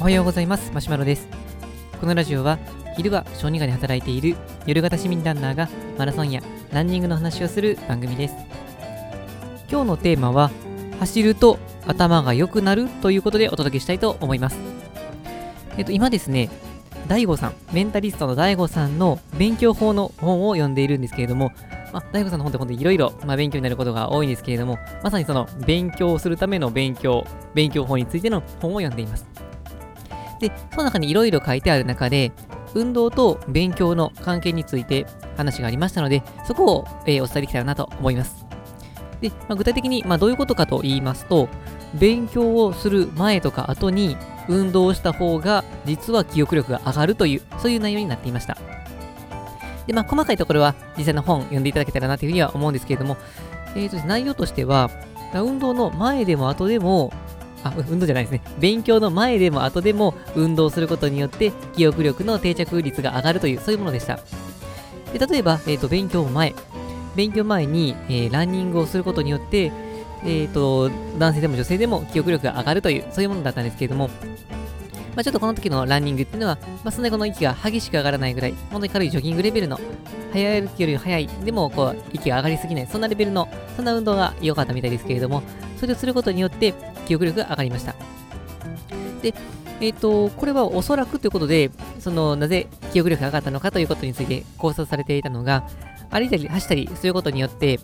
おはようございます。マシュマロです。このラジオは昼は小児科で働いている夜型市民ランナーがマラソンやランニングの話をする番組です。今日のテーマは走ると頭が良くなるということでお届けしたいと思います。えっと今ですね大悟さんメンタリストの DAIGO さんの勉強法の本を読んでいるんですけれどもまあ、大悟さんの本って本当にいろいろ勉強になることが多いんですけれども、まさにその勉強をするための勉強、勉強法についての本を読んでいます。で、その中にいろいろ書いてある中で、運動と勉強の関係について話がありましたので、そこを、えー、お伝えできたらなと思います。で、まあ、具体的に、まあ、どういうことかと言いますと、勉強をする前とか後に運動をした方が実は記憶力が上がるという、そういう内容になっていました。で、まあ、細かいところは実際の本読んでいただけたらなというふうには思うんですけれども、えーと、内容としては、運動の前でも後でも、あ、運動じゃないですね。勉強の前でも後でも運動することによって記憶力の定着率が上がるという、そういうものでした。で例えば、えーと、勉強前。勉強前に、えー、ランニングをすることによって、えーと、男性でも女性でも記憶力が上がるという、そういうものだったんですけれども、まあ、ちょっとこの時のランニングっていうのは、まあ、そんなにこの息が激しく上がらないぐらい、本当に軽いジョギングレベルの、速いより速い、でもこう、息が上がりすぎない、そんなレベルの、そんな運動が良かったみたいですけれども、それをすることによって、記憶力が上がりました。で、えっ、ー、と、これはおそらくということで、その、なぜ記憶力が上がったのかということについて考察されていたのが、歩いたり走ったりすることによって、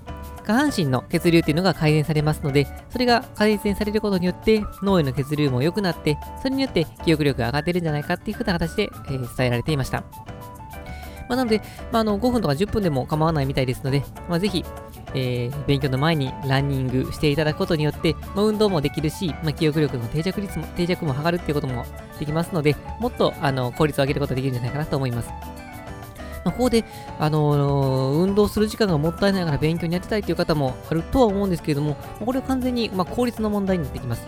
下半身の血流っていうのが改善されますので、それが改善されることによって脳への血流も良くなって、それによって記憶力が上がってるんじゃないかっていうふうな形で、えー、伝えられていました。まあ、なので、まあ、あの5分とか10分でも構わないみたいですので、まあ、ぜひ、えー、勉強の前にランニングしていただくことによって、まあ、運動もできるし、まあ、記憶力の定着率も定着も測るっていうこともできますので、もっとあの効率を上げることができるんじゃないかなと思います。まあ、ここで、あのー、運動する時間がもったいないから勉強にやってたいという方もあるとは思うんですけれども、これは完全に、まあ、効率の問題になってきます。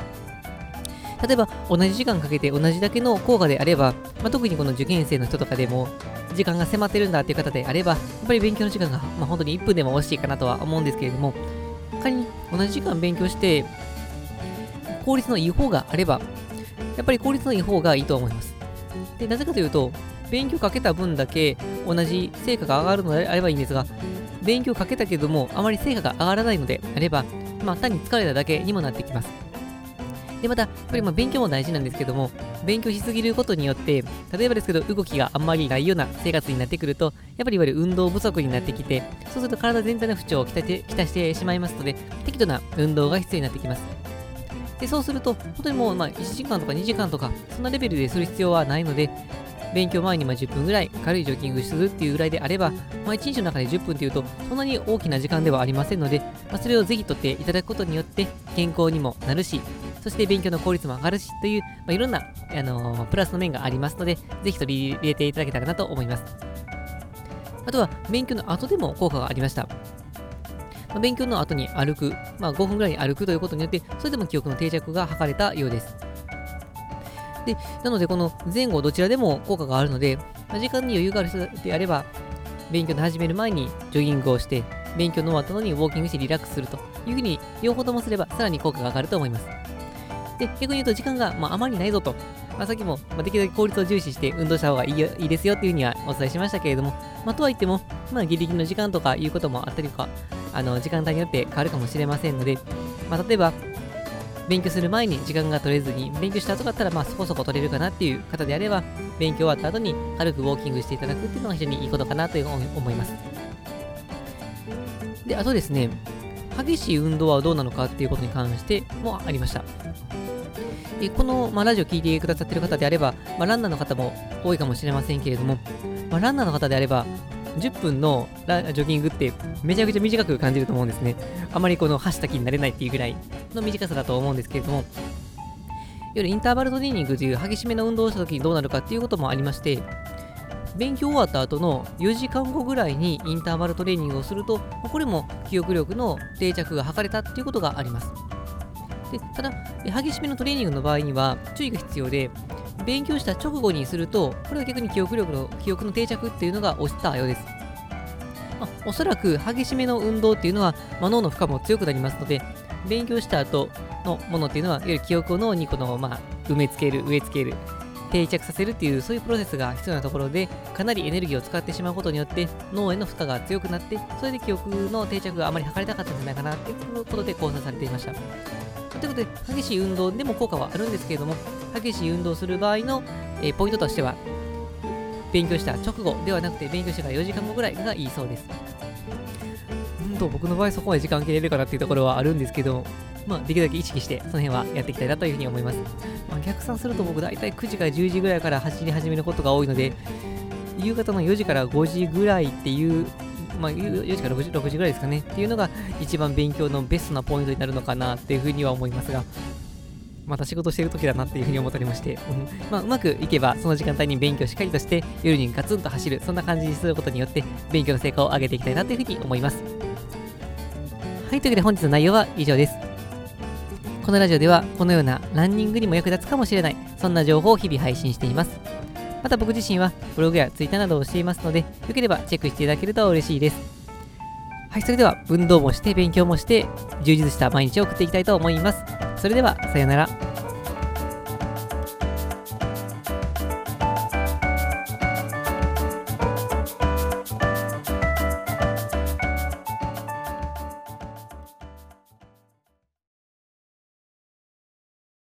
例えば、同じ時間かけて同じだけの効果であれば、まあ、特にこの受験生の人とかでも、時間が迫ってるんだっていう方であれば、やっぱり勉強の時間が、まあ、本当に1分でも惜しいかなとは思うんですけれども、仮に同じ時間勉強して、効率のいい方があれば、やっぱり効率のいい方がいいと思います。で、なぜかというと、勉強かけた分だけ同じ成果が上がるのであればいいんですが、勉強かけたけども、あまり成果が上がらないのであれば、まあ、単に疲れただけにもなってきます。で、また、やっぱりま勉強も大事なんですけども、勉強しすぎることによって、例えばですけど、動きがあんまりないような生活になってくると、やっぱりいわゆる運動不足になってきて、そうすると体全体の不調をきたてきたしてしまいますので、適度な運動が必要になってきます。で、そうすると、本当にもう、まあ、1時間とか2時間とか、そんなレベルでする必要はないので、勉強前にま10分ぐらい軽いジョギングするっていうぐらいであれば、まあ、1日の中で10分っていうと、そんなに大きな時間ではありませんので、まあ、それをぜひとっていただくことによって、健康にもなるし、そして勉強の効率も上がるしという、まあ、いろんな、あのー、プラスの面がありますので、ぜひ取り入れていただけたらなと思います。あとは、勉強の後でも効果がありました。まあ、勉強の後に歩く、まあ、5分ぐらい歩くということによって、それでも記憶の定着が図れたようです。で、なのでこの前後どちらでも効果があるので、まあ、時間に余裕がある人であれば、勉強の始める前にジョギングをして、勉強の終わったのにウォーキングしてリラックスするというふうに両方ともすればさらに効果が上がると思います。で、逆に言うと時間が、まあ、あまりないぞと、まあ、さっきも、まあ、できるだけ効率を重視して運動した方がいいいいですよっていうふうにはお伝えしましたけれども、まあ、とはいっても、まあ、ギリギリの時間とかいうこともあったりとか、あの、時間帯によって変わるかもしれませんので、まあ、例えば、勉強する前に時間が取れずに、勉強した後だったら、まあそこそこ取れるかなっていう方であれば、勉強終わった後に軽くウォーキングしていただくっていうのが非常にいいことかなという思います。で、あとですね、激しい運動はどうなのかっていうことに関してもありました。でこの、まあ、ラジオ聞いてくださってる方であれば、まあ、ランナーの方も多いかもしれませんけれども、まあ、ランナーの方であれば、10分のジョギングってめちゃくちゃ短く感じると思うんですね。あまりこの走った気になれないっていうぐらいの短さだと思うんですけれども、夜インターバルトレーニングという激しめの運動をした時にどうなるかっていうこともありまして、勉強終わった後の4時間後ぐらいにインターバルトレーニングをすると、これも記憶力の定着が図れたっていうことがあります。でただ、激しめのトレーニングの場合には注意が必要で、勉強した直後にすると、これは逆に記憶力の、記憶の定着っていうのが落ちたようです。まあ、おそらく激しめの運動っていうのは、まあ、脳の負荷も強くなりますので、勉強した後、のものっていうのは、いわゆる記憶を脳にこの、まあ、埋め付ける、植え付ける、定着させるっていう、そういうプロセスが必要なところで、かなりエネルギーを使ってしまうことによって、脳への負荷が強くなって、それで記憶の定着があまり測れなかったんじゃないかなっていうことで考察されていました。ということで、激しい運動でも効果はあるんですけれども、激しい運動する場合の、えー、ポイントとしては、勉強した直後ではなくて、勉強してから4時間後ぐらいがいいそうです。うんと、僕の場合そこまで時間切れるかなっていうところはあるんですけど、まあ、できるだけ意識して、その辺はやっていきたいなというふうに思います。まあ、逆算すると僕、大体9時から10時ぐらいから走り始めることが多いので、夕方の4時から5時ぐらいっていう、まあ、4時から6時 ,6 時ぐらいですかね、っていうのが一番勉強のベストなポイントになるのかなっていうふうには思いますが、また仕事してる時だなっていうふうに思っておりまして、うん。まあ、うまくいけばその時間帯に勉強しっかりとして夜にガツンと走る。そんな感じにすることによって勉強の成果を上げていきたいなというふうに思います。はい。というわけで本日の内容は以上です。このラジオではこのようなランニングにも役立つかもしれない。そんな情報を日々配信しています。また僕自身はブログやツイッターなどをしていますのでよければチェックしていただけると嬉しいです。はいそれでは運動もして勉強もして充実した毎日を送っていきたいと思います。それではさようなら。